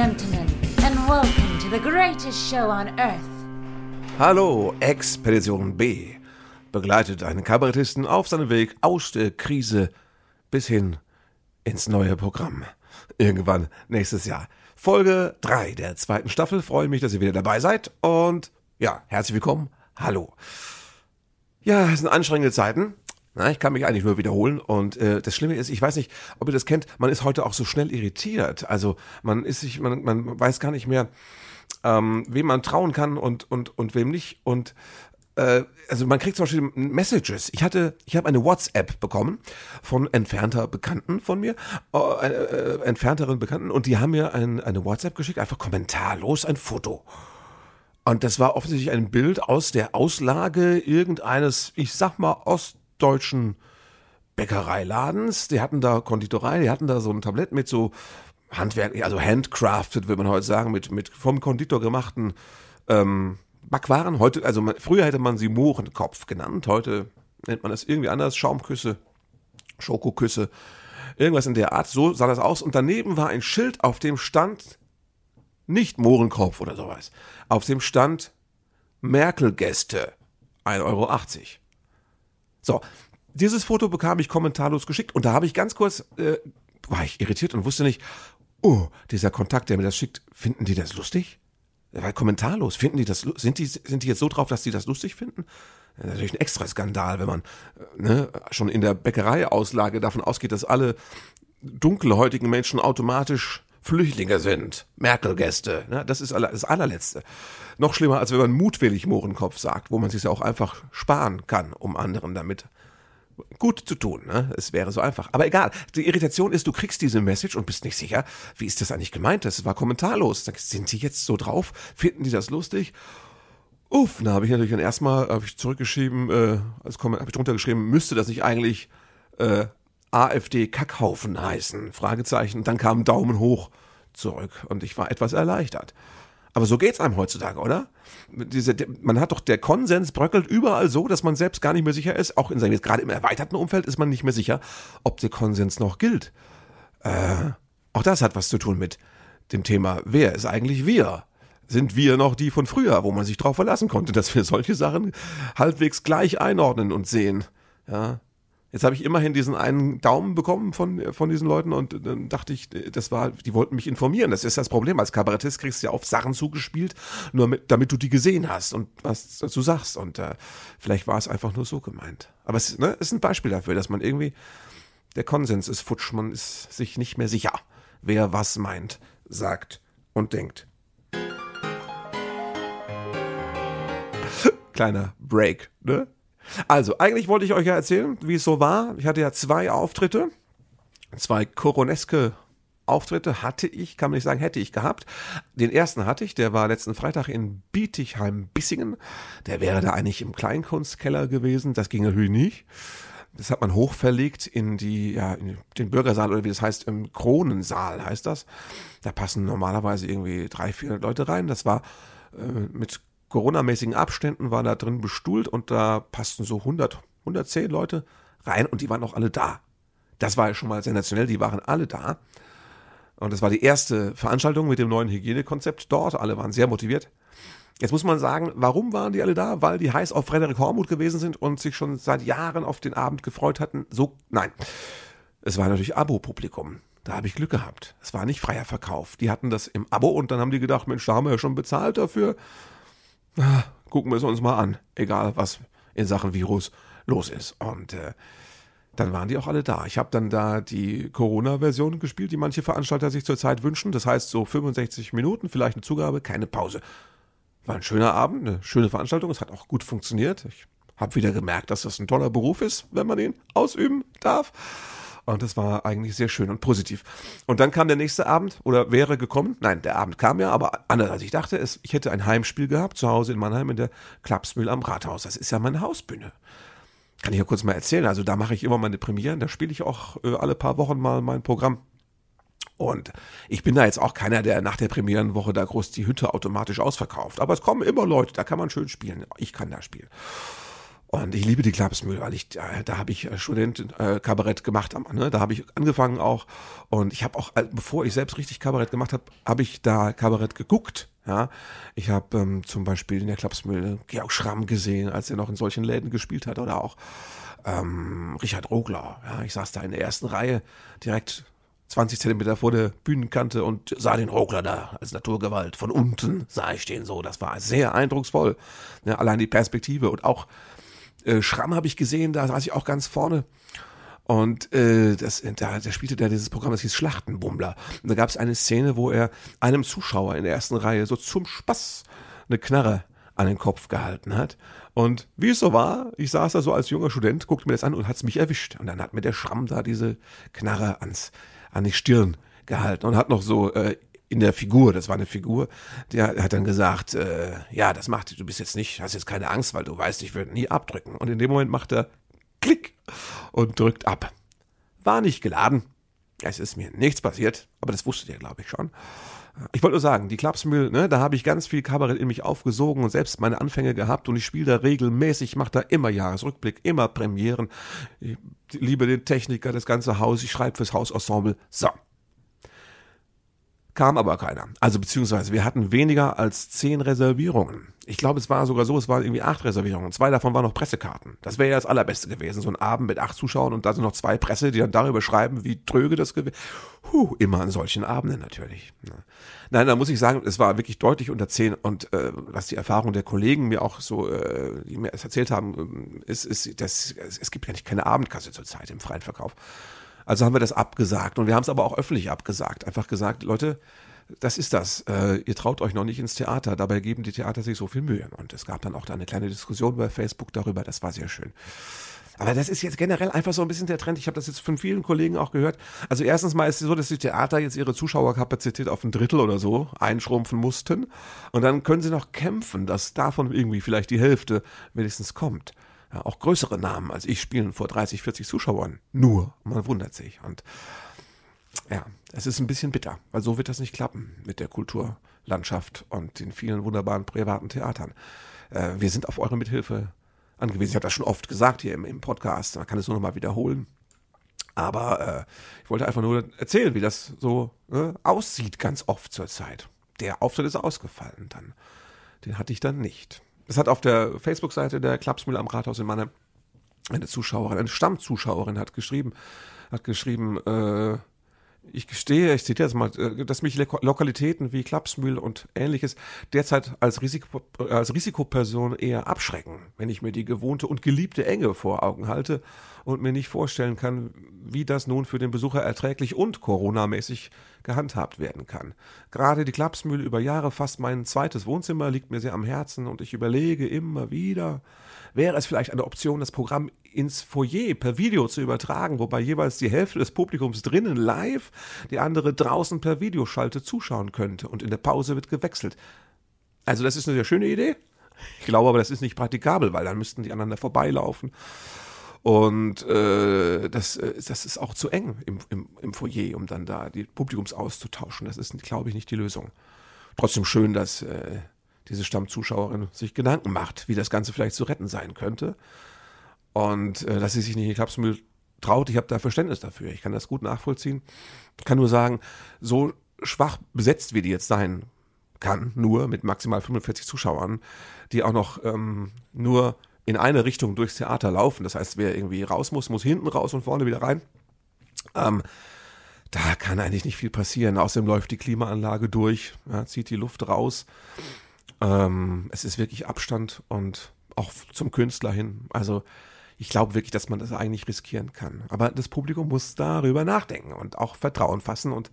gentlemen, and welcome to the greatest show on earth. Hallo, Expedition B begleitet einen Kabarettisten auf seinem Weg aus der Krise bis hin ins neue Programm. Irgendwann nächstes Jahr. Folge 3 der zweiten Staffel. Freue mich, dass ihr wieder dabei seid. Und ja, herzlich willkommen. Hallo. Ja, es sind anstrengende Zeiten. Na, ich kann mich eigentlich nur wiederholen. Und äh, das Schlimme ist, ich weiß nicht, ob ihr das kennt, man ist heute auch so schnell irritiert. Also man ist sich, man, man weiß gar nicht mehr, ähm, wem man trauen kann und, und, und wem nicht. Und äh, also man kriegt zum Beispiel Messages. Ich hatte, ich habe eine WhatsApp bekommen von entfernter Bekannten von mir, äh, äh, entfernteren Bekannten, und die haben mir ein, eine WhatsApp geschickt, einfach kommentarlos ein Foto. Und das war offensichtlich ein Bild aus der Auslage irgendeines, ich sag mal, ostdeutschen Bäckereiladens. Die hatten da Konditorei, die hatten da so ein Tablett mit so Handwerk, also handcrafted, würde man heute sagen, mit, mit vom Konditor gemachten ähm, Backwaren. Heute, also man, früher hätte man sie Mohrenkopf genannt, heute nennt man das irgendwie anders, Schaumküsse, Schokoküsse, irgendwas in der Art. So sah das aus. Und daneben war ein Schild, auf dem stand nicht Mohrenkopf oder sowas. Auf dem stand Merkel-Gäste, 1,80 Euro. So, dieses Foto bekam ich kommentarlos geschickt und da habe ich ganz kurz, äh, war ich irritiert und wusste nicht, oh, dieser Kontakt, der mir das schickt, finden die das lustig? war kommentarlos. Finden die das, sind die, sind die jetzt so drauf, dass die das lustig finden? Das ist natürlich ein extra Skandal, wenn man ne, schon in der Bäckereiauslage davon ausgeht, dass alle dunkelhäutigen Menschen automatisch Flüchtlinge sind, Merkel-Gäste. Ne? Das ist das allerletzte. Noch schlimmer, als wenn man mutwillig Mohrenkopf sagt, wo man sich ja auch einfach sparen kann, um anderen damit gut zu tun. Ne? Es wäre so einfach. Aber egal. Die Irritation ist, du kriegst diese Message und bist nicht sicher, wie ist das eigentlich gemeint? Das war kommentarlos. Sind die jetzt so drauf? Finden die das lustig? Uff, da habe ich natürlich dann erstmal hab ich zurückgeschrieben, äh, als habe ich drunter geschrieben, müsste das nicht eigentlich äh, AfD Kackhaufen heißen? Fragezeichen. Dann kam Daumen hoch zurück und ich war etwas erleichtert. Aber so geht's einem heutzutage, oder? Diese, man hat doch, der Konsens bröckelt überall so, dass man selbst gar nicht mehr sicher ist. Auch in seinem, jetzt gerade im erweiterten Umfeld ist man nicht mehr sicher, ob der Konsens noch gilt. Äh, auch das hat was zu tun mit dem Thema, wer ist eigentlich wir? Sind wir noch die von früher, wo man sich darauf verlassen konnte, dass wir solche Sachen halbwegs gleich einordnen und sehen? Ja, Jetzt habe ich immerhin diesen einen Daumen bekommen von, von diesen Leuten und dann dachte ich, das war, die wollten mich informieren. Das ist das Problem. Als Kabarettist kriegst du ja auf Sachen zugespielt, nur mit, damit du die gesehen hast und was dazu sagst. Und äh, vielleicht war es einfach nur so gemeint. Aber es ne, ist ein Beispiel dafür, dass man irgendwie, der Konsens ist futsch, man ist sich nicht mehr sicher, wer was meint, sagt und denkt. Kleiner Break, ne? Also, eigentlich wollte ich euch ja erzählen, wie es so war. Ich hatte ja zwei Auftritte, zwei koroneske Auftritte hatte ich, kann man nicht sagen, hätte ich gehabt. Den ersten hatte ich, der war letzten Freitag in Bietigheim-Bissingen. Der wäre da eigentlich im Kleinkunstkeller gewesen. Das ging natürlich nicht. Das hat man hochverlegt in die, ja, in den Bürgersaal oder wie das heißt, im Kronensaal heißt das. Da passen normalerweise irgendwie drei, vier Leute rein. Das war äh, mit Corona-mäßigen Abständen war da drin bestuhlt und da passten so 100, 110 Leute rein und die waren auch alle da. Das war ja schon mal sensationell, die waren alle da. Und das war die erste Veranstaltung mit dem neuen Hygienekonzept dort. Alle waren sehr motiviert. Jetzt muss man sagen, warum waren die alle da? Weil die heiß auf Frederik Hormuth gewesen sind und sich schon seit Jahren auf den Abend gefreut hatten. So, nein. Es war natürlich Abo-Publikum. Da habe ich Glück gehabt. Es war nicht freier Verkauf. Die hatten das im Abo und dann haben die gedacht, Mensch, da haben wir ja schon bezahlt dafür gucken wir es uns mal an, egal was in Sachen Virus los ist. Und äh, dann waren die auch alle da. Ich habe dann da die Corona-Version gespielt, die manche Veranstalter sich zurzeit wünschen. Das heißt so 65 Minuten, vielleicht eine Zugabe, keine Pause. War ein schöner Abend, eine schöne Veranstaltung. Es hat auch gut funktioniert. Ich habe wieder gemerkt, dass das ein toller Beruf ist, wenn man ihn ausüben darf. Und das war eigentlich sehr schön und positiv. Und dann kam der nächste Abend oder wäre gekommen. Nein, der Abend kam ja, aber anders als ich dachte. Es, ich hätte ein Heimspiel gehabt zu Hause in Mannheim in der Klapsmühle am Rathaus. Das ist ja meine Hausbühne. Kann ich ja kurz mal erzählen. Also da mache ich immer meine Premieren. Da spiele ich auch äh, alle paar Wochen mal mein Programm. Und ich bin da jetzt auch keiner, der nach der Premierenwoche da groß die Hütte automatisch ausverkauft. Aber es kommen immer Leute, da kann man schön spielen. Ich kann da spielen. Und ich liebe die Klapsmühle, weil ich, äh, da habe ich äh, Student äh, Kabarett gemacht, ne? da habe ich angefangen auch. Und ich habe auch, äh, bevor ich selbst richtig Kabarett gemacht habe, habe ich da Kabarett geguckt. Ja, ich habe ähm, zum Beispiel in der Klapsmühle Georg Schramm gesehen, als er noch in solchen Läden gespielt hat, oder auch ähm, Richard Rogler. Ja, ich saß da in der ersten Reihe, direkt 20 Zentimeter vor der Bühnenkante und sah den Rogler da als Naturgewalt. Von unten sah ich den so. Das war sehr eindrucksvoll. Ja, allein die Perspektive und auch äh, Schramm habe ich gesehen, da saß ich auch ganz vorne. Und äh, das, da, da spielte der dieses Programm, das hieß Schlachtenbummler. Und da gab es eine Szene, wo er einem Zuschauer in der ersten Reihe so zum Spaß eine Knarre an den Kopf gehalten hat. Und wie es so war, ich saß da so als junger Student, guckte mir das an und hat es mich erwischt. Und dann hat mir der Schramm da diese Knarre ans, an die Stirn gehalten und hat noch so äh, in der Figur, das war eine Figur, der hat dann gesagt, äh, ja, das macht, du bist jetzt nicht, hast jetzt keine Angst, weil du weißt, ich würde nie abdrücken. Und in dem Moment macht er Klick und drückt ab. War nicht geladen. Es ist mir nichts passiert, aber das wusstet ihr, glaube ich, schon. Ich wollte nur sagen, die Klapsmühl, ne, da habe ich ganz viel Kabarett in mich aufgesogen und selbst meine Anfänge gehabt und ich spiele da regelmäßig, mache da immer Jahresrückblick, immer Premieren. Ich liebe den Techniker, das ganze Haus, ich schreibe fürs Hausensemble. So, kam aber keiner. Also beziehungsweise wir hatten weniger als zehn Reservierungen. Ich glaube, es war sogar so, es waren irgendwie acht Reservierungen. Zwei davon waren noch Pressekarten. Das wäre ja das Allerbeste gewesen. So ein Abend mit acht Zuschauern und da sind noch zwei Presse, die dann darüber schreiben, wie tröge das gewesen Huh, immer an solchen Abenden natürlich. Nein, da muss ich sagen, es war wirklich deutlich unter zehn und äh, was die Erfahrung der Kollegen mir auch so, äh, die mir es erzählt haben, ist, ist dass es gibt ja nicht keine Abendkasse zurzeit im freien Verkauf. Also haben wir das abgesagt und wir haben es aber auch öffentlich abgesagt. Einfach gesagt, Leute, das ist das. Äh, ihr traut euch noch nicht ins Theater. Dabei geben die Theater sich so viel Mühe. Und es gab dann auch da eine kleine Diskussion bei Facebook darüber. Das war sehr schön. Aber das ist jetzt generell einfach so ein bisschen der Trend. Ich habe das jetzt von vielen Kollegen auch gehört. Also erstens mal ist es so, dass die Theater jetzt ihre Zuschauerkapazität auf ein Drittel oder so einschrumpfen mussten. Und dann können sie noch kämpfen, dass davon irgendwie vielleicht die Hälfte wenigstens kommt ja, auch größere Namen als ich spielen vor 30, 40 Zuschauern. Nur. Man wundert sich. Und ja, es ist ein bisschen bitter, weil so wird das nicht klappen mit der Kulturlandschaft und den vielen wunderbaren privaten Theatern. Äh, wir sind auf eure Mithilfe angewiesen. Ich habe das schon oft gesagt hier im, im Podcast, man kann es nur noch mal wiederholen. Aber äh, ich wollte einfach nur erzählen, wie das so äh, aussieht ganz oft zur Zeit. Der Auftritt ist ausgefallen dann. Den hatte ich dann nicht. Es hat auf der Facebook-Seite der Klapsmühle am Rathaus in Mannheim eine Zuschauerin, eine Stammzuschauerin hat geschrieben, hat geschrieben, äh, ich gestehe, ich zitiere jetzt mal, äh, dass mich Lokalitäten wie Klapsmühl und ähnliches derzeit als, Risiko, als Risikoperson eher abschrecken, wenn ich mir die gewohnte und geliebte Enge vor Augen halte und mir nicht vorstellen kann, wie das nun für den Besucher erträglich und coronamäßig gehandhabt werden kann. Gerade die Klapsmühle über Jahre fast mein zweites Wohnzimmer liegt mir sehr am Herzen und ich überlege immer wieder, wäre es vielleicht eine Option, das Programm ins Foyer per Video zu übertragen, wobei jeweils die Hälfte des Publikums drinnen live, die andere draußen per Videoschalte zuschauen könnte und in der Pause wird gewechselt. Also das ist eine sehr schöne Idee. Ich glaube aber, das ist nicht praktikabel, weil dann müssten die aneinander vorbeilaufen. Und äh, das, äh, das ist auch zu eng im, im, im Foyer, um dann da die Publikums auszutauschen. Das ist, glaube ich, nicht die Lösung. Trotzdem schön, dass äh, diese Stammzuschauerin sich Gedanken macht, wie das Ganze vielleicht zu retten sein könnte. Und äh, dass sie sich nicht in die Klapsmüll traut, ich habe da Verständnis dafür. Ich kann das gut nachvollziehen. Ich kann nur sagen, so schwach besetzt, wie die jetzt sein kann, nur mit maximal 45 Zuschauern, die auch noch ähm, nur in eine Richtung durchs Theater laufen. Das heißt, wer irgendwie raus muss, muss hinten raus und vorne wieder rein. Ähm, da kann eigentlich nicht viel passieren. Außerdem läuft die Klimaanlage durch, ja, zieht die Luft raus. Ähm, es ist wirklich Abstand und auch zum Künstler hin. Also ich glaube wirklich, dass man das eigentlich riskieren kann. Aber das Publikum muss darüber nachdenken und auch Vertrauen fassen und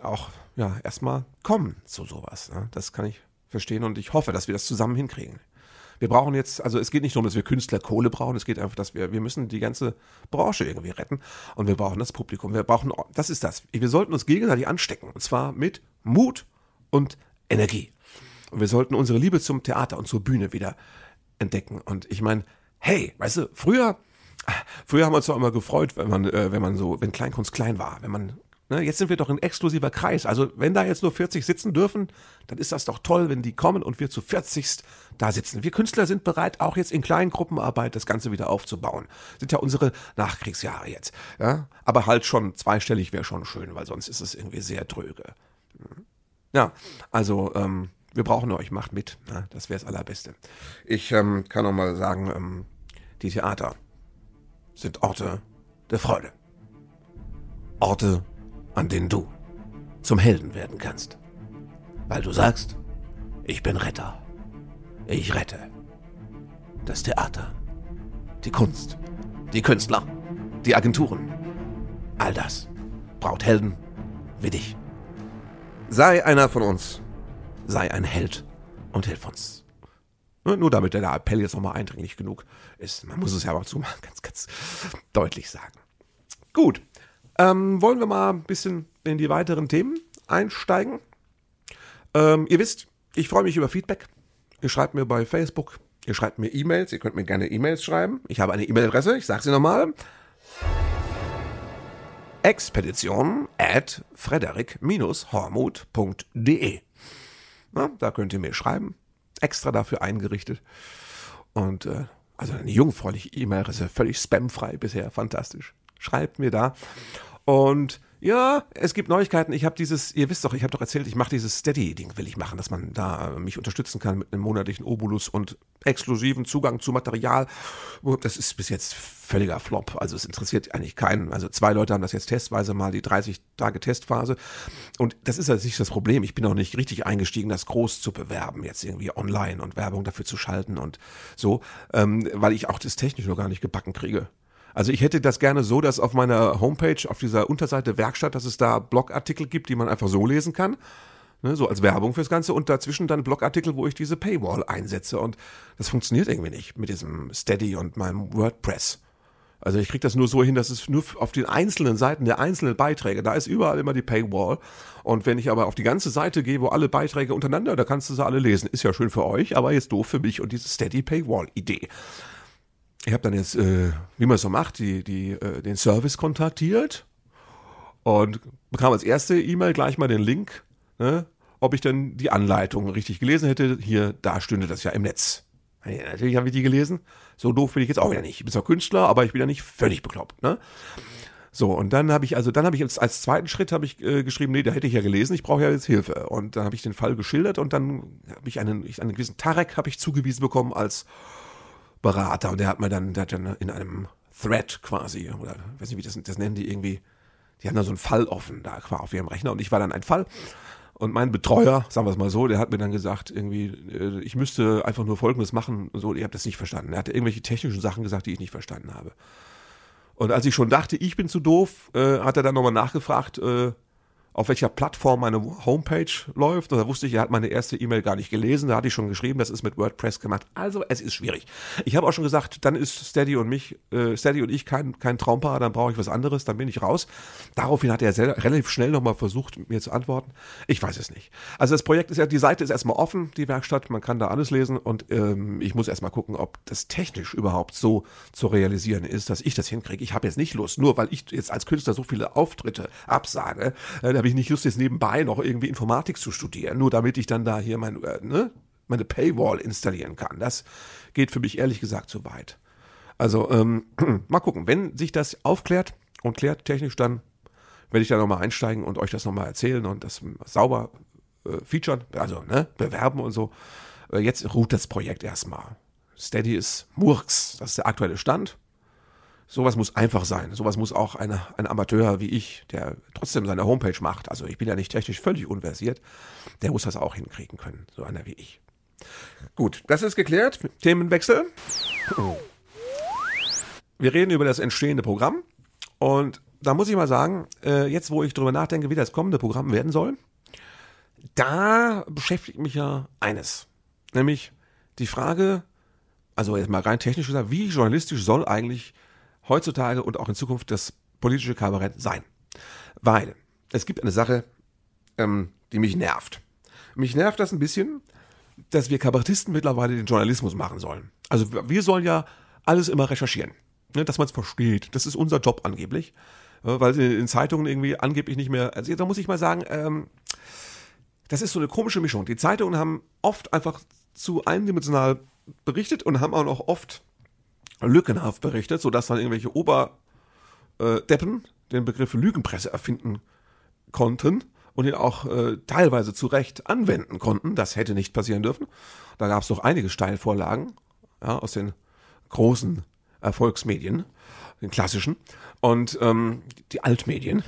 auch ja erstmal kommen zu sowas. Ne? Das kann ich verstehen und ich hoffe, dass wir das zusammen hinkriegen. Wir brauchen jetzt, also es geht nicht darum, dass wir Künstler Kohle brauchen, es geht einfach, dass wir, wir müssen die ganze Branche irgendwie retten und wir brauchen das Publikum. Wir brauchen, das ist das. Wir sollten uns gegenseitig anstecken und zwar mit Mut und Energie. Und wir sollten unsere Liebe zum Theater und zur Bühne wieder entdecken. Und ich meine, hey, weißt du, früher, früher haben wir uns doch immer gefreut, wenn man, äh, wenn man so, wenn Kleinkunst klein war, wenn man Ne, jetzt sind wir doch ein exklusiver Kreis. Also wenn da jetzt nur 40 sitzen dürfen, dann ist das doch toll, wenn die kommen und wir zu 40 da sitzen. Wir Künstler sind bereit, auch jetzt in kleinen Gruppenarbeit das Ganze wieder aufzubauen. Sind ja unsere Nachkriegsjahre jetzt. Ja? Aber halt schon zweistellig wäre schon schön, weil sonst ist es irgendwie sehr dröge. Ja, also ähm, wir brauchen euch, macht mit. Ja, das wäre das Allerbeste. Ich ähm, kann noch mal sagen, ähm, die Theater sind Orte der Freude. Orte an denen du zum Helden werden kannst. Weil du sagst, ich bin Retter. Ich rette. Das Theater, die Kunst, die Künstler, die Agenturen. All das braucht Helden wie dich. Sei einer von uns. Sei ein Held und hilf uns. Nur damit der Appell jetzt nochmal eindringlich genug ist. Man muss es ja aber zu ganz, ganz deutlich sagen. Gut, ähm, wollen wir mal ein bisschen in die weiteren Themen einsteigen? Ähm, ihr wisst, ich freue mich über Feedback. Ihr schreibt mir bei Facebook, ihr schreibt mir E-Mails, ihr könnt mir gerne E-Mails schreiben. Ich habe eine E-Mail-Adresse, ich sage sie nochmal. Expedition at frederik-hormuth.de Da könnt ihr mir schreiben. Extra dafür eingerichtet. Und äh, also eine jungfräuliche E-Mail-Adresse, völlig spamfrei bisher, fantastisch schreibt mir da. Und ja, es gibt Neuigkeiten. Ich habe dieses, ihr wisst doch, ich habe doch erzählt, ich mache dieses Steady-Ding, will ich machen, dass man da mich unterstützen kann mit einem monatlichen Obolus und exklusiven Zugang zu Material. Das ist bis jetzt völliger Flop. Also es interessiert eigentlich keinen. Also zwei Leute haben das jetzt testweise mal, die 30 Tage Testphase. Und das ist also nicht das Problem. Ich bin auch nicht richtig eingestiegen, das groß zu bewerben, jetzt irgendwie online und Werbung dafür zu schalten und so, ähm, weil ich auch das technisch noch gar nicht gebacken kriege. Also ich hätte das gerne so, dass auf meiner Homepage, auf dieser Unterseite Werkstatt, dass es da Blogartikel gibt, die man einfach so lesen kann. Ne, so als Werbung fürs Ganze und dazwischen dann Blogartikel, wo ich diese Paywall einsetze. Und das funktioniert irgendwie nicht mit diesem Steady und meinem WordPress. Also ich kriege das nur so hin, dass es nur auf den einzelnen Seiten der einzelnen Beiträge, da ist überall immer die Paywall. Und wenn ich aber auf die ganze Seite gehe, wo alle Beiträge untereinander, da kannst du sie alle lesen. Ist ja schön für euch, aber jetzt doof für mich und diese Steady Paywall Idee ich habe dann jetzt, äh, wie man es so macht, die, die, äh, den Service kontaktiert und bekam als erste E-Mail gleich mal den Link, ne, ob ich denn die Anleitung richtig gelesen hätte. Hier, da stünde das ja im Netz. Ja, natürlich habe ich die gelesen. So doof bin ich jetzt auch wieder nicht. Ich bin zwar Künstler, aber ich bin ja nicht völlig bekloppt. Ne? So, und dann habe ich, also dann habe ich jetzt als zweiten Schritt habe ich äh, geschrieben, nee, da hätte ich ja gelesen, ich brauche ja jetzt Hilfe. Und dann habe ich den Fall geschildert und dann habe ich einen, einen gewissen Tarek habe ich zugewiesen bekommen als Berater und der hat mir dann, der hat dann in einem Thread quasi, oder weiß nicht, wie das, das nennen die irgendwie, die haben da so einen Fall offen da auf ihrem Rechner und ich war dann ein Fall. Und mein Betreuer, sagen wir es mal so, der hat mir dann gesagt, irgendwie, äh, ich müsste einfach nur Folgendes machen. So, ich habe das nicht verstanden. Er hatte irgendwelche technischen Sachen gesagt, die ich nicht verstanden habe. Und als ich schon dachte, ich bin zu doof, äh, hat er dann nochmal nachgefragt, äh, auf welcher Plattform meine Homepage läuft. Und da wusste ich, er hat meine erste E-Mail gar nicht gelesen. Da hatte ich schon geschrieben, das ist mit WordPress gemacht. Also es ist schwierig. Ich habe auch schon gesagt, dann ist Steady und mich, äh, Steady und ich kein, kein Traumpaar, dann brauche ich was anderes, dann bin ich raus. Daraufhin hat er sehr, relativ schnell nochmal versucht, mir zu antworten. Ich weiß es nicht. Also das Projekt ist ja, die Seite ist erstmal offen, die Werkstatt, man kann da alles lesen und ähm, ich muss erstmal gucken, ob das technisch überhaupt so zu realisieren ist, dass ich das hinkriege. Ich habe jetzt nicht Lust, nur weil ich jetzt als Künstler so viele Auftritte absage, äh, habe ich nicht Lust, jetzt nebenbei noch irgendwie Informatik zu studieren, nur damit ich dann da hier mein, äh, ne, meine Paywall installieren kann. Das geht für mich ehrlich gesagt zu weit. Also ähm, mal gucken, wenn sich das aufklärt und klärt technisch, dann werde ich da nochmal einsteigen und euch das nochmal erzählen und das sauber äh, featuren, also ne, bewerben und so. Äh, jetzt ruht das Projekt erstmal. Steady ist Murks, das ist der aktuelle Stand sowas muss einfach sein. Sowas muss auch eine, ein Amateur wie ich, der trotzdem seine Homepage macht, also ich bin ja nicht technisch völlig unversiert, der muss das auch hinkriegen können, so einer wie ich. Gut, das ist geklärt. Themenwechsel. Wir reden über das entstehende Programm und da muss ich mal sagen, äh, jetzt wo ich drüber nachdenke, wie das kommende Programm werden soll, da beschäftigt mich ja eines, nämlich die Frage, also jetzt mal rein technisch gesagt, wie journalistisch soll eigentlich heutzutage und auch in Zukunft das politische Kabarett sein. Weil es gibt eine Sache, ähm, die mich nervt. Mich nervt das ein bisschen, dass wir Kabarettisten mittlerweile den Journalismus machen sollen. Also wir sollen ja alles immer recherchieren, ne, dass man es versteht. Das ist unser Job angeblich. äh, weil in Zeitungen irgendwie angeblich nicht mehr. Also da muss ich mal sagen, ähm, das ist so eine komische Mischung. Die Zeitungen haben oft einfach zu eindimensional berichtet und haben auch noch oft lückenhaft berichtet, sodass dann irgendwelche Oberdeppen den Begriff Lügenpresse erfinden konnten und ihn auch äh, teilweise zu Recht anwenden konnten. Das hätte nicht passieren dürfen. Da gab es doch einige Steilvorlagen ja, aus den großen Erfolgsmedien, den klassischen und ähm, die Altmedien.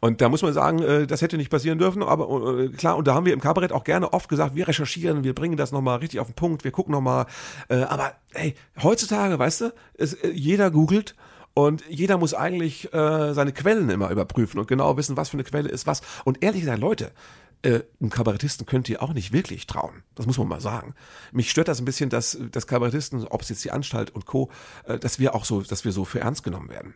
Und da muss man sagen, äh, das hätte nicht passieren dürfen, aber äh, klar, und da haben wir im Kabarett auch gerne oft gesagt, wir recherchieren, wir bringen das nochmal richtig auf den Punkt, wir gucken nochmal. Äh, aber hey, heutzutage, weißt du, es, äh, jeder googelt und jeder muss eigentlich äh, seine Quellen immer überprüfen und genau wissen, was für eine Quelle ist was. Und ehrlich gesagt, Leute, äh, einem Kabarettisten könnt ihr auch nicht wirklich trauen. Das muss man mal sagen. Mich stört das ein bisschen, dass, dass Kabarettisten, ob es jetzt die Anstalt und Co., äh, dass wir auch so, dass wir so für ernst genommen werden.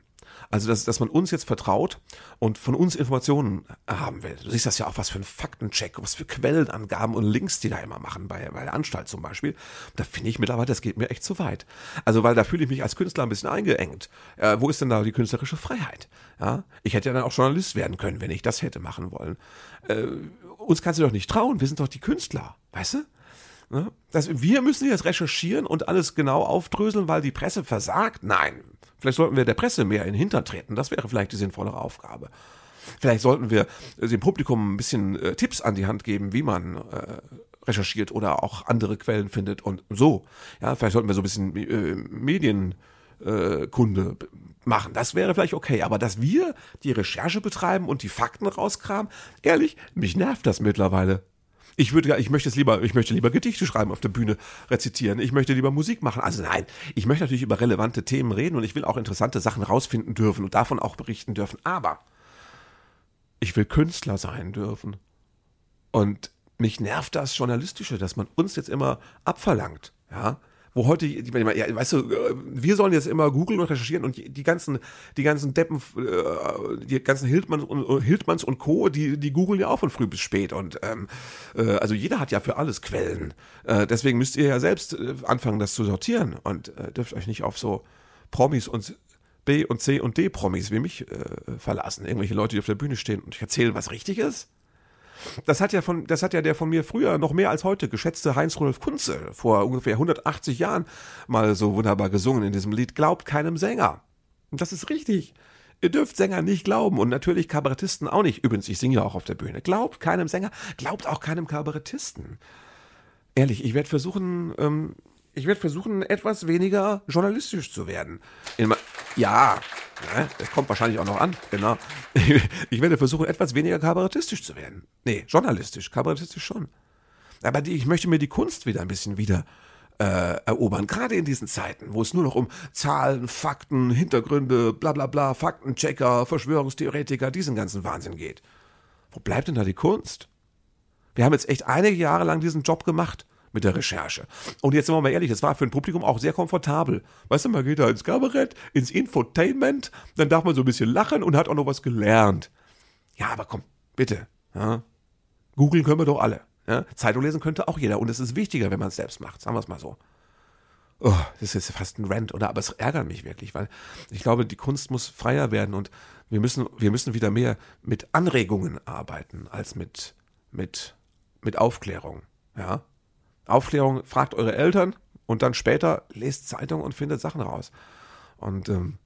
Also, dass, dass man uns jetzt vertraut und von uns Informationen haben will. Du siehst das ja auch, was für ein Faktencheck, was für Quellenangaben und Links die da immer machen, bei, bei der Anstalt zum Beispiel. Da finde ich mittlerweile, das geht mir echt zu weit. Also, weil da fühle ich mich als Künstler ein bisschen eingeengt. Äh, wo ist denn da die künstlerische Freiheit? Ja, ich hätte ja dann auch Journalist werden können, wenn ich das hätte machen wollen. Äh, uns kannst du doch nicht trauen, wir sind doch die Künstler, weißt du? Ne? Das, wir müssen jetzt recherchieren und alles genau aufdröseln, weil die Presse versagt. Nein, Vielleicht sollten wir der Presse mehr in den Hintern treten. Das wäre vielleicht die sinnvollere Aufgabe. Vielleicht sollten wir dem Publikum ein bisschen äh, Tipps an die Hand geben, wie man äh, recherchiert oder auch andere Quellen findet und so. Ja, vielleicht sollten wir so ein bisschen äh, Medienkunde äh, machen. Das wäre vielleicht okay. Aber dass wir die Recherche betreiben und die Fakten rauskramen, ehrlich, mich nervt das mittlerweile. Ich würde, ich möchte es lieber, ich möchte lieber Gedichte schreiben auf der Bühne, rezitieren. Ich möchte lieber Musik machen. Also nein, ich möchte natürlich über relevante Themen reden und ich will auch interessante Sachen rausfinden dürfen und davon auch berichten dürfen. Aber ich will Künstler sein dürfen. Und mich nervt das Journalistische, dass man uns jetzt immer abverlangt. Ja, wo heute, ja, weißt du, äh, wir sollen jetzt immer googeln und recherchieren und die ganzen, die ganzen Deppen, äh, die ganzen Hildmanns und, Hildmanns und Co., die, die googeln ja auch von früh bis spät und ähm, äh, also jeder hat ja für alles Quellen. Äh, deswegen müsst ihr ja selbst äh, anfangen, das zu sortieren und äh, dürft euch nicht auf so Promis und B und C und D Promis wie mich äh, verlassen. Irgendwelche Leute, die auf der Bühne stehen und erzählen, was richtig ist. Das hat ja von, das hat ja der von mir früher noch mehr als heute geschätzte Heinz-Rudolf Kunze vor ungefähr 180 Jahren mal so wunderbar gesungen in diesem Lied Glaubt keinem Sänger. Das ist richtig. Ihr dürft Sänger nicht glauben und natürlich Kabarettisten auch nicht. Übrigens, ich singe ja auch auf der Bühne. Glaubt keinem Sänger, glaubt auch keinem Kabarettisten. Ehrlich, ich werde versuchen, ähm, ich werde versuchen, etwas weniger journalistisch zu werden. In, ja, ne, das kommt wahrscheinlich auch noch an, genau. Ich werde versuchen, etwas weniger kabarettistisch zu werden. Nee, journalistisch, kabarettistisch schon. Aber die, ich möchte mir die Kunst wieder ein bisschen wieder äh, erobern. Gerade in diesen Zeiten, wo es nur noch um Zahlen, Fakten, Hintergründe, bla bla bla, Faktenchecker, Verschwörungstheoretiker, diesen ganzen Wahnsinn geht. Wo bleibt denn da die Kunst? Wir haben jetzt echt einige Jahre lang diesen Job gemacht mit der Recherche. Und jetzt sind wir mal ehrlich, das war für ein Publikum auch sehr komfortabel. Weißt du, man geht da ins Kabarett, ins Infotainment, dann darf man so ein bisschen lachen und hat auch noch was gelernt. Ja, aber komm, bitte. Ja. Googeln können wir doch alle. Ja. Zeitung lesen könnte auch jeder. Und es ist wichtiger, wenn man es selbst macht. Sagen wir es mal so. Oh, das ist jetzt fast ein Rant, oder? Aber es ärgert mich wirklich, weil ich glaube, die Kunst muss freier werden und wir müssen, wir müssen wieder mehr mit Anregungen arbeiten als mit, mit, mit Aufklärung. Ja. Aufklärung, fragt eure Eltern und dann später lest Zeitung und findet Sachen raus. Und ähm,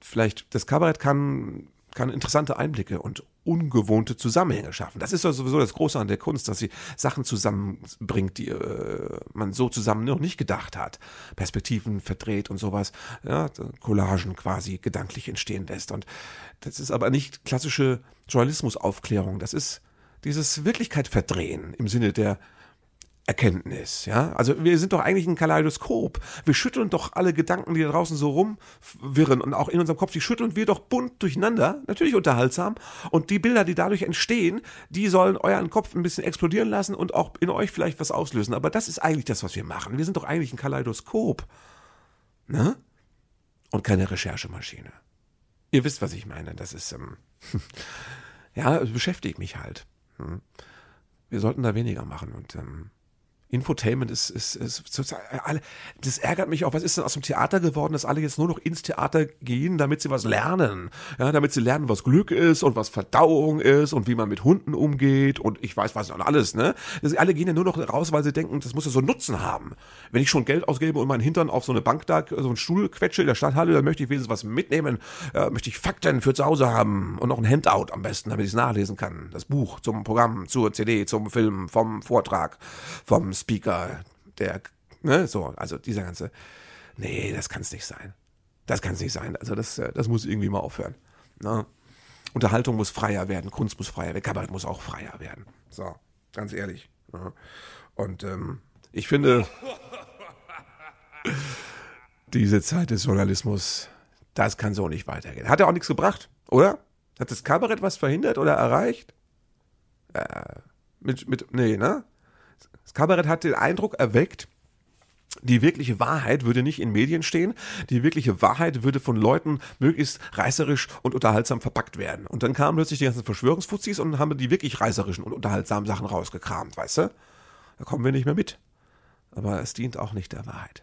vielleicht, das Kabarett kann, kann interessante Einblicke und ungewohnte Zusammenhänge schaffen. Das ist ja sowieso das Große an der Kunst, dass sie Sachen zusammenbringt, die äh, man so zusammen noch nicht gedacht hat. Perspektiven verdreht und sowas. Ja, Collagen quasi gedanklich entstehen lässt. Und das ist aber nicht klassische Journalismusaufklärung. Das ist dieses Wirklichkeit verdrehen im Sinne der Erkenntnis, ja. Also wir sind doch eigentlich ein Kaleidoskop. Wir schütteln doch alle Gedanken, die da draußen so rumwirren und auch in unserem Kopf, die schütteln wir doch bunt durcheinander, natürlich unterhaltsam. Und die Bilder, die dadurch entstehen, die sollen euren Kopf ein bisschen explodieren lassen und auch in euch vielleicht was auslösen. Aber das ist eigentlich das, was wir machen. Wir sind doch eigentlich ein Kaleidoskop. Ne? Und keine Recherchemaschine. Ihr wisst, was ich meine. Das ist, ähm, ja, beschäftigt mich halt. Hm. Wir sollten da weniger machen und ähm, Infotainment ist, ist, ist, ist alle, das ärgert mich auch. Was ist denn aus dem Theater geworden, dass alle jetzt nur noch ins Theater gehen, damit sie was lernen? Ja, damit sie lernen, was Glück ist und was Verdauung ist und wie man mit Hunden umgeht und ich weiß was und alles, ne? Das, alle gehen ja nur noch raus, weil sie denken, das muss ja so Nutzen haben. Wenn ich schon Geld ausgebe und meinen Hintern auf so eine Bank da, so einen Stuhl quetsche in der Stadthalle, dann möchte ich wenigstens was mitnehmen, äh, möchte ich Fakten für zu Hause haben und noch ein Handout am besten, damit ich es nachlesen kann. Das Buch zum Programm, zur CD, zum Film, vom Vortrag, vom Speaker, der, ne, so, also dieser ganze, nee, das kann es nicht sein. Das kann es nicht sein. Also das, äh, das muss irgendwie mal aufhören. Ne? Unterhaltung muss freier werden, Kunst muss freier werden, Kabarett muss auch freier werden. So, ganz ehrlich. Ne? Und ähm, ich finde, diese Zeit des Journalismus, das kann so nicht weitergehen. Hat ja auch nichts gebracht, oder? Hat das Kabarett was verhindert oder erreicht? Äh, mit, mit, nee, ne? Das Kabarett hat den Eindruck erweckt, die wirkliche Wahrheit würde nicht in Medien stehen, die wirkliche Wahrheit würde von Leuten möglichst reißerisch und unterhaltsam verpackt werden. Und dann kamen plötzlich die ganzen Verschwörungsfuzis und haben die wirklich reißerischen und unterhaltsamen Sachen rausgekramt, weißt du? Da kommen wir nicht mehr mit. Aber es dient auch nicht der Wahrheit.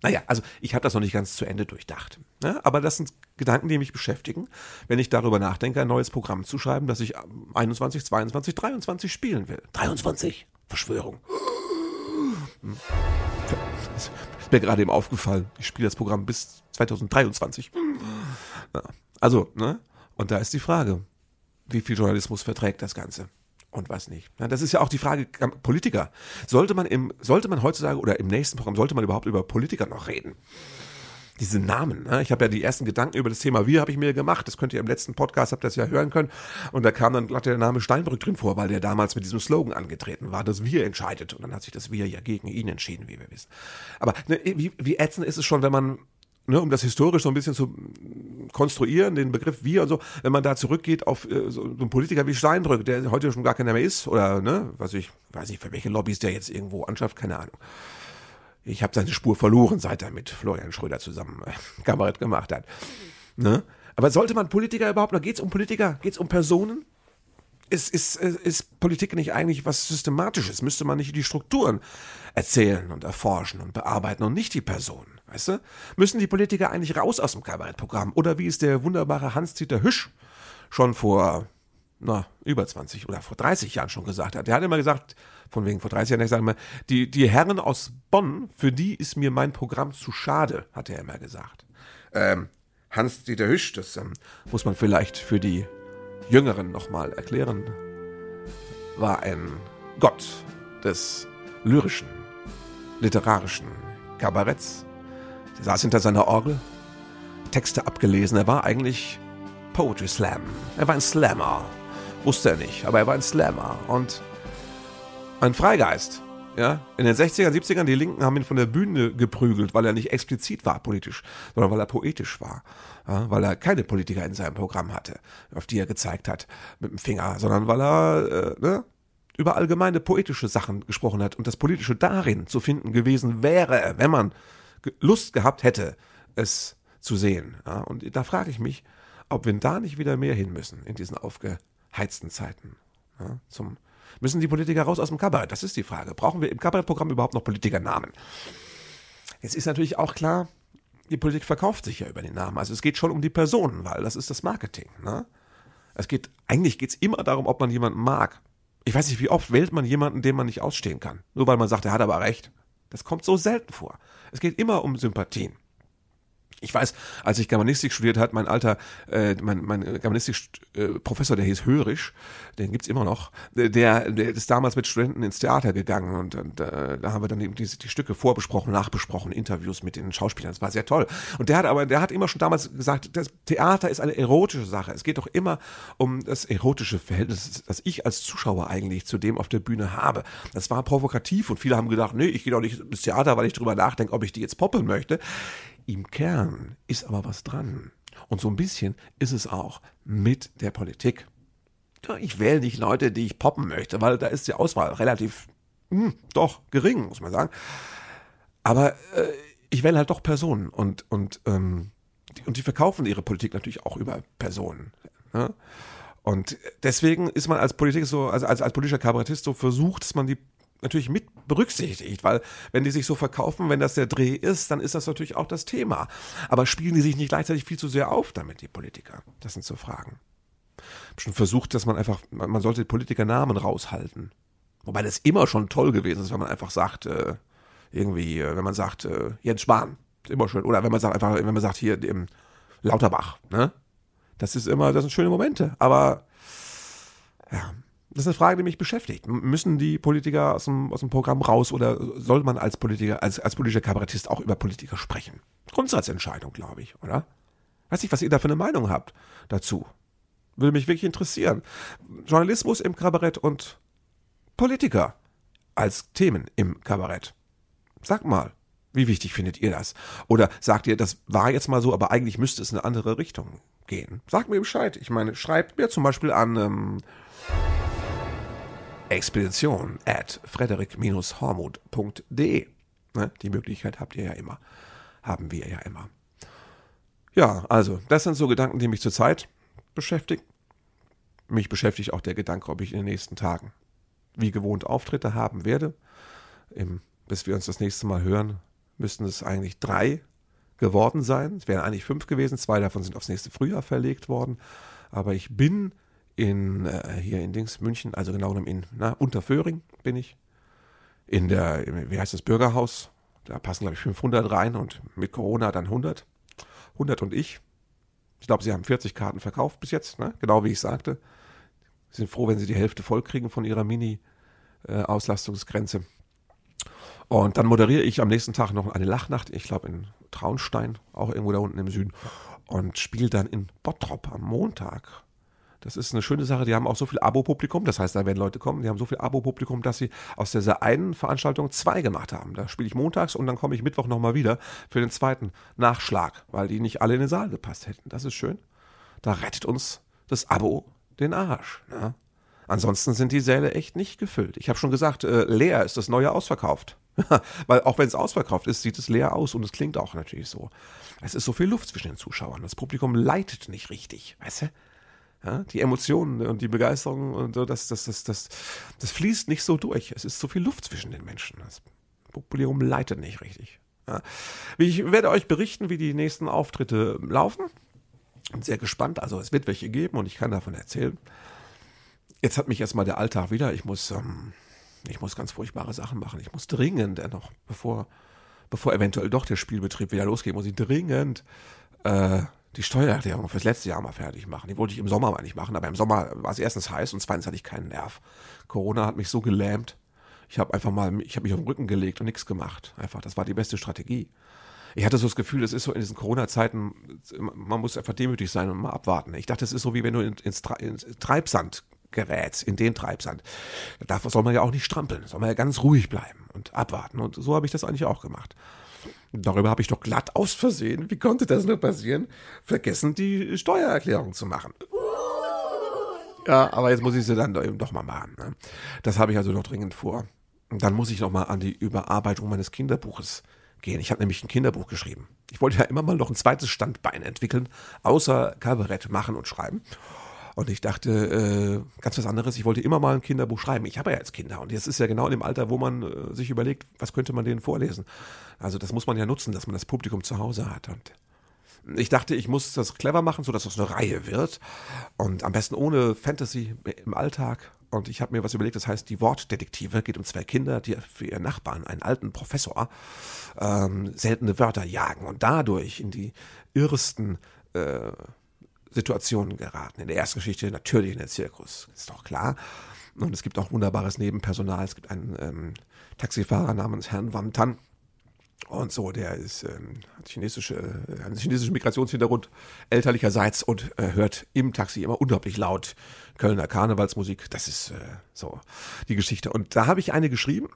Naja, also ich habe das noch nicht ganz zu Ende durchdacht. Ja, aber das sind Gedanken, die mich beschäftigen, wenn ich darüber nachdenke, ein neues Programm zu schreiben, das ich 21, 22, 23 spielen will. 23? Verschwörung. Das ist mir gerade eben aufgefallen. Ich spiele das Programm bis 2023. Ja, also, ne? Und da ist die Frage, wie viel Journalismus verträgt das Ganze? und was nicht. Das ist ja auch die Frage Politiker. Sollte man im, sollte man heutzutage oder im nächsten Programm, sollte man überhaupt über Politiker noch reden? Diese Namen. Ne? Ich habe ja die ersten Gedanken über das Thema Wir habe ich mir gemacht. Das könnt ihr im letzten Podcast, habt ihr das ja hören können. Und da kam dann glatt der Name Steinbrück drin vor, weil der damals mit diesem Slogan angetreten war, dass Wir entscheidet. Und dann hat sich das Wir ja gegen ihn entschieden, wie wir wissen. Aber ne, wie, wie ätzend ist es schon, wenn man ne, um das historisch so ein bisschen zu konstruieren, den Begriff wir und so, wenn man da zurückgeht auf äh, so einen Politiker wie Steindrück, der heute schon gar keiner mehr ist, oder ne, was ich, weiß nicht, für welche Lobbys der jetzt irgendwo anschafft, keine Ahnung. Ich habe seine Spur verloren, seit er mit Florian Schröder zusammen äh, Kabarett gemacht hat. Ne? Aber sollte man Politiker überhaupt noch, geht es um Politiker, geht es um Personen? Ist, ist, ist Politik nicht eigentlich was Systematisches? Müsste man nicht die Strukturen erzählen und erforschen und bearbeiten und nicht die Personen? Weißt du? Müssen die Politiker eigentlich raus aus dem Kabarettprogramm? Oder wie es der wunderbare Hans-Dieter Hüsch schon vor na, über 20 oder vor 30 Jahren schon gesagt hat. Der hat immer gesagt, von wegen vor 30 Jahren, ich sage immer, die, die Herren aus Bonn, für die ist mir mein Programm zu schade, hat er immer gesagt. Ähm, Hans-Dieter Hüsch, das ähm, muss man vielleicht für die Jüngeren nochmal erklären, war ein Gott des lyrischen, literarischen Kabaretts. Er saß hinter seiner Orgel, Texte abgelesen. Er war eigentlich Poetry Slam. Er war ein Slammer. Wusste er nicht, aber er war ein Slammer und ein Freigeist. Ja, in den 60er, 70ern, die Linken haben ihn von der Bühne geprügelt, weil er nicht explizit war politisch, sondern weil er poetisch war. Ja, weil er keine Politiker in seinem Programm hatte, auf die er gezeigt hat mit dem Finger, sondern weil er äh, ne, über allgemeine poetische Sachen gesprochen hat und das Politische darin zu finden gewesen wäre, wenn man Lust gehabt hätte, es zu sehen. Ja, und da frage ich mich, ob wir da nicht wieder mehr hin müssen in diesen aufgeheizten Zeiten. Ja, zum, müssen die Politiker raus aus dem Kabarett? Das ist die Frage. Brauchen wir im Kabarettprogramm überhaupt noch Politikernamen? Jetzt ist natürlich auch klar, die Politik verkauft sich ja über den Namen. Also es geht schon um die Personen, weil das ist das Marketing. Ne? Es geht, eigentlich geht es immer darum, ob man jemanden mag. Ich weiß nicht, wie oft wählt man jemanden, den man nicht ausstehen kann. Nur weil man sagt, er hat aber recht. Das kommt so selten vor. Es geht immer um Sympathien. Ich weiß, als ich Germanistik studiert hat, mein alter, äh, mein, mein Germanistik-Professor, der hieß Hörisch, den gibt's immer noch, der, der ist damals mit Studenten ins Theater gegangen und, und äh, da haben wir dann eben die, die Stücke vorbesprochen, nachbesprochen, Interviews mit den Schauspielern. Das war sehr toll. Und der hat aber, der hat immer schon damals gesagt, das Theater ist eine erotische Sache. Es geht doch immer um das erotische Verhältnis, das ich als Zuschauer eigentlich zu dem auf der Bühne habe. Das war provokativ und viele haben gedacht, nee, ich gehe doch nicht ins Theater, weil ich drüber nachdenke, ob ich die jetzt poppeln möchte. Im Kern ist aber was dran. Und so ein bisschen ist es auch mit der Politik. Ich wähle nicht Leute, die ich poppen möchte, weil da ist die Auswahl relativ, mh, hm, doch, gering, muss man sagen. Aber äh, ich wähle halt doch Personen und, und, ähm, die, und die verkaufen ihre Politik natürlich auch über Personen. Ne? Und deswegen ist man als Politik so, also als, als politischer Kabarettist so versucht, dass man die natürlich mit berücksichtigt, weil wenn die sich so verkaufen, wenn das der Dreh ist, dann ist das natürlich auch das Thema. Aber spielen die sich nicht gleichzeitig viel zu sehr auf damit, die Politiker? Das sind so Fragen. Ich habe schon versucht, dass man einfach, man sollte Politikernamen raushalten. Wobei das immer schon toll gewesen ist, wenn man einfach sagt, äh, irgendwie, äh, wenn man sagt, äh, Jens Spahn, immer schön. Oder wenn man sagt, einfach, wenn man sagt, hier im Lauterbach, ne? Das ist immer, das sind schöne Momente. Aber ja, das ist eine Frage, die mich beschäftigt. Müssen die Politiker aus dem, aus dem Programm raus oder soll man als Politiker, als, als politischer Kabarettist auch über Politiker sprechen? Grundsatzentscheidung, glaube ich, oder? Weiß nicht, was ihr da für eine Meinung habt dazu. Würde mich wirklich interessieren. Journalismus im Kabarett und Politiker als Themen im Kabarett. Sag mal, wie wichtig findet ihr das? Oder sagt ihr, das war jetzt mal so, aber eigentlich müsste es in eine andere Richtung gehen? Sagt mir Bescheid. Ich meine, schreibt mir zum Beispiel an ähm, expedition at frederik-hormuth.de. Ne? Die Möglichkeit habt ihr ja immer. Haben wir ja immer. Ja, also, das sind so Gedanken, die mich zurzeit beschäftigen. Mich beschäftigt auch der Gedanke, ob ich in den nächsten Tagen wie gewohnt Auftritte haben werde. Im, bis wir uns das nächste Mal hören, müssten es eigentlich drei geworden sein. Es wären eigentlich fünf gewesen. Zwei davon sind aufs nächste Frühjahr verlegt worden. Aber ich bin in, äh, hier in Dings, München, also genau in na, Unterföhring bin ich. In der, wie heißt das, Bürgerhaus. Da passen, glaube ich, 500 rein und mit Corona dann 100. 100 und ich. Ich glaube, sie haben 40 Karten verkauft bis jetzt, ne? genau wie ich sagte. Sie sind froh, wenn sie die Hälfte voll kriegen von ihrer Mini-Auslastungsgrenze. Und dann moderiere ich am nächsten Tag noch eine Lachnacht, ich glaube in Traunstein, auch irgendwo da unten im Süden, und spiele dann in Bottrop am Montag. Das ist eine schöne Sache. Die haben auch so viel Abo-Publikum. Das heißt, da werden Leute kommen. Die haben so viel Abo-Publikum, dass sie aus dieser einen Veranstaltung zwei gemacht haben. Da spiele ich montags und dann komme ich Mittwoch nochmal wieder für den zweiten Nachschlag, weil die nicht alle in den Saal gepasst hätten. Das ist schön. Da rettet uns das Abo den Arsch. Ne? Ansonsten sind die Säle echt nicht gefüllt. Ich habe schon gesagt, äh, leer ist das neue ausverkauft. Weil auch wenn es ausverkauft ist, sieht es leer aus und es klingt auch natürlich so. Es ist so viel Luft zwischen den Zuschauern. Das Publikum leitet nicht richtig, weißt du? Ja, die Emotionen und die Begeisterung und so, das, das, das, das, das fließt nicht so durch. Es ist so viel Luft zwischen den Menschen. Das Publikum leitet nicht richtig. Ja. Ich werde euch berichten, wie die nächsten Auftritte laufen. Bin sehr gespannt. Also es wird welche geben und ich kann davon erzählen. Jetzt hat mich erstmal der Alltag wieder. Ich muss, ähm, ich muss ganz furchtbare Sachen machen. Ich muss dringend noch, bevor, bevor eventuell doch der Spielbetrieb wieder losgeht, muss ich dringend äh, die Steuererklärung fürs letzte Jahr mal fertig machen. Die wollte ich im Sommer mal nicht machen, aber im Sommer war es erstens heiß und zweitens hatte ich keinen Nerv. Corona hat mich so gelähmt. Ich habe einfach mal, ich habe mich auf den Rücken gelegt und nichts gemacht. Einfach, das war die beste Strategie. Ich hatte so das Gefühl, es ist so in diesen Corona-Zeiten, man muss einfach demütig sein und mal abwarten. Ich dachte, es ist so wie wenn du ins, ins Treibsand gerätst, in den Treibsand. Da soll man ja auch nicht strampeln, soll man ja ganz ruhig bleiben und abwarten. Und so habe ich das eigentlich auch gemacht. Darüber habe ich doch glatt aus Versehen, wie konnte das nur passieren, vergessen, die Steuererklärung zu machen. Ja, aber jetzt muss ich sie dann eben doch mal machen. Ne? Das habe ich also noch dringend vor. Dann muss ich noch mal an die Überarbeitung meines Kinderbuches gehen. Ich habe nämlich ein Kinderbuch geschrieben. Ich wollte ja immer mal noch ein zweites Standbein entwickeln, außer Kabarett machen und schreiben. Und ich dachte, äh, ganz was anderes, ich wollte immer mal ein Kinderbuch schreiben. Ich habe ja jetzt Kinder und jetzt ist ja genau in dem Alter, wo man äh, sich überlegt, was könnte man denen vorlesen. Also das muss man ja nutzen, dass man das Publikum zu Hause hat. Und ich dachte, ich muss das clever machen, sodass das eine Reihe wird. Und am besten ohne Fantasy im Alltag. Und ich habe mir was überlegt, das heißt die Wortdetektive. Geht um zwei Kinder, die für ihren Nachbarn, einen alten Professor, ähm, seltene Wörter jagen und dadurch in die irrsten äh, Situationen geraten. In der ersten Geschichte natürlich in den Zirkus, ist doch klar. Und es gibt auch wunderbares Nebenpersonal. Es gibt einen ähm, Taxifahrer namens Herrn Van Tan. Und so, der ist, ähm, hat chinesische, äh, einen chinesischen Migrationshintergrund elterlicherseits und äh, hört im Taxi immer unglaublich laut Kölner Karnevalsmusik. Das ist äh, so die Geschichte. Und da habe ich eine geschrieben,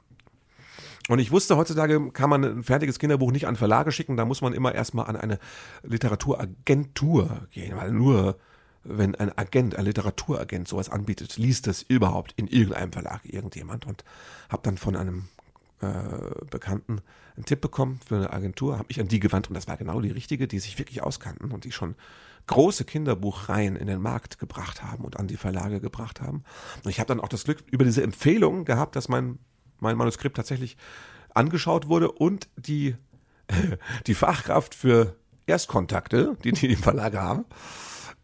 und ich wusste, heutzutage kann man ein fertiges Kinderbuch nicht an Verlage schicken, da muss man immer erstmal an eine Literaturagentur gehen, weil nur wenn ein Agent, ein Literaturagent sowas anbietet, liest das überhaupt in irgendeinem Verlag irgendjemand. Und habe dann von einem äh, Bekannten einen Tipp bekommen für eine Agentur, habe ich an die gewandt und das war genau die richtige, die sich wirklich auskannten und die schon große Kinderbuchreihen in den Markt gebracht haben und an die Verlage gebracht haben. Und ich habe dann auch das Glück über diese Empfehlung gehabt, dass mein mein Manuskript tatsächlich angeschaut wurde und die, die Fachkraft für Erstkontakte, die die im Verlag haben,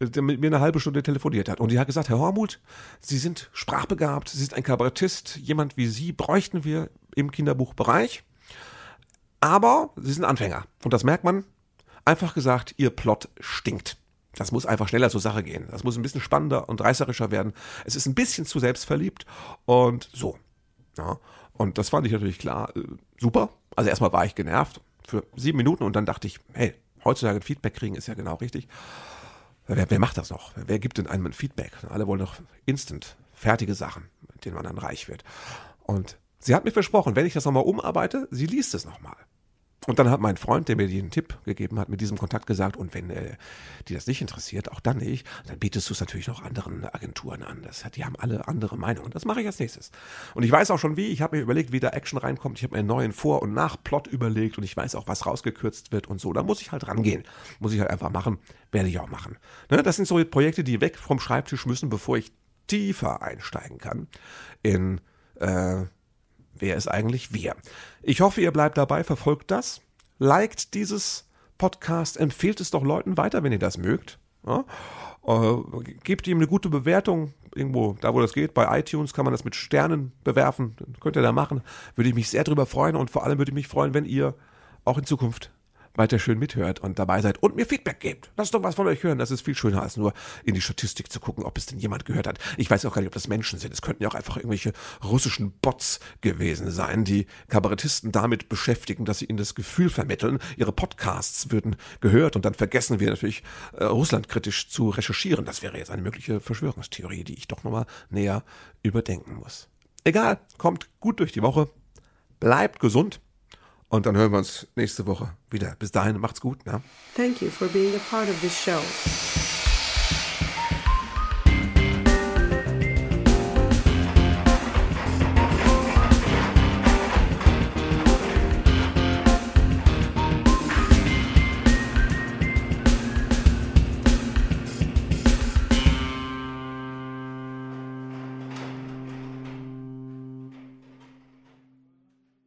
der mit mir eine halbe Stunde telefoniert hat. Und die hat gesagt, Herr Hormuth, Sie sind sprachbegabt, Sie sind ein Kabarettist, jemand wie Sie bräuchten wir im Kinderbuchbereich. Aber Sie sind Anfänger. Und das merkt man. Einfach gesagt, Ihr Plot stinkt. Das muss einfach schneller zur Sache gehen. Das muss ein bisschen spannender und reißerischer werden. Es ist ein bisschen zu selbstverliebt und so. Ja. Und das fand ich natürlich klar äh, super. Also erstmal war ich genervt für sieben Minuten und dann dachte ich, hey, heutzutage Feedback kriegen ist ja genau richtig. Wer, wer macht das noch? Wer gibt denn einem ein Feedback? Alle wollen doch instant fertige Sachen, mit denen man dann reich wird. Und sie hat mir versprochen, wenn ich das nochmal umarbeite, sie liest es nochmal. Und dann hat mein Freund, der mir den Tipp gegeben hat, mit diesem Kontakt gesagt, und wenn äh, die das nicht interessiert, auch dann nicht, dann bietest du es natürlich noch anderen Agenturen an. Das hat, die haben alle andere Meinungen. Das mache ich als nächstes. Und ich weiß auch schon wie. Ich habe mir überlegt, wie da Action reinkommt. Ich habe mir einen neuen Vor- und Nachplot überlegt und ich weiß auch, was rausgekürzt wird und so. Da muss ich halt rangehen. Muss ich halt einfach machen. Werde ich auch machen. Ne? Das sind so Projekte, die weg vom Schreibtisch müssen, bevor ich tiefer einsteigen kann in äh, wer ist eigentlich wir. Ich hoffe, ihr bleibt dabei, verfolgt das, liked dieses Podcast, empfehlt es doch Leuten weiter, wenn ihr das mögt. Ja? Äh, gebt ihm eine gute Bewertung, irgendwo, da wo das geht. Bei iTunes kann man das mit Sternen bewerfen. Könnt ihr da machen. Würde ich mich sehr drüber freuen und vor allem würde ich mich freuen, wenn ihr auch in Zukunft weiter schön mithört und dabei seid und mir Feedback gebt. Lasst doch was von euch hören. Das ist viel schöner, als nur in die Statistik zu gucken, ob es denn jemand gehört hat. Ich weiß auch gar nicht, ob das Menschen sind. Es könnten ja auch einfach irgendwelche russischen Bots gewesen sein, die Kabarettisten damit beschäftigen, dass sie ihnen das Gefühl vermitteln, ihre Podcasts würden gehört und dann vergessen wir natürlich, äh, russlandkritisch zu recherchieren. Das wäre jetzt eine mögliche Verschwörungstheorie, die ich doch nochmal näher überdenken muss. Egal, kommt gut durch die Woche, bleibt gesund und dann hören wir uns nächste Woche wieder. Bis dahin, macht's gut. Ne? Thank you for being a part of this show.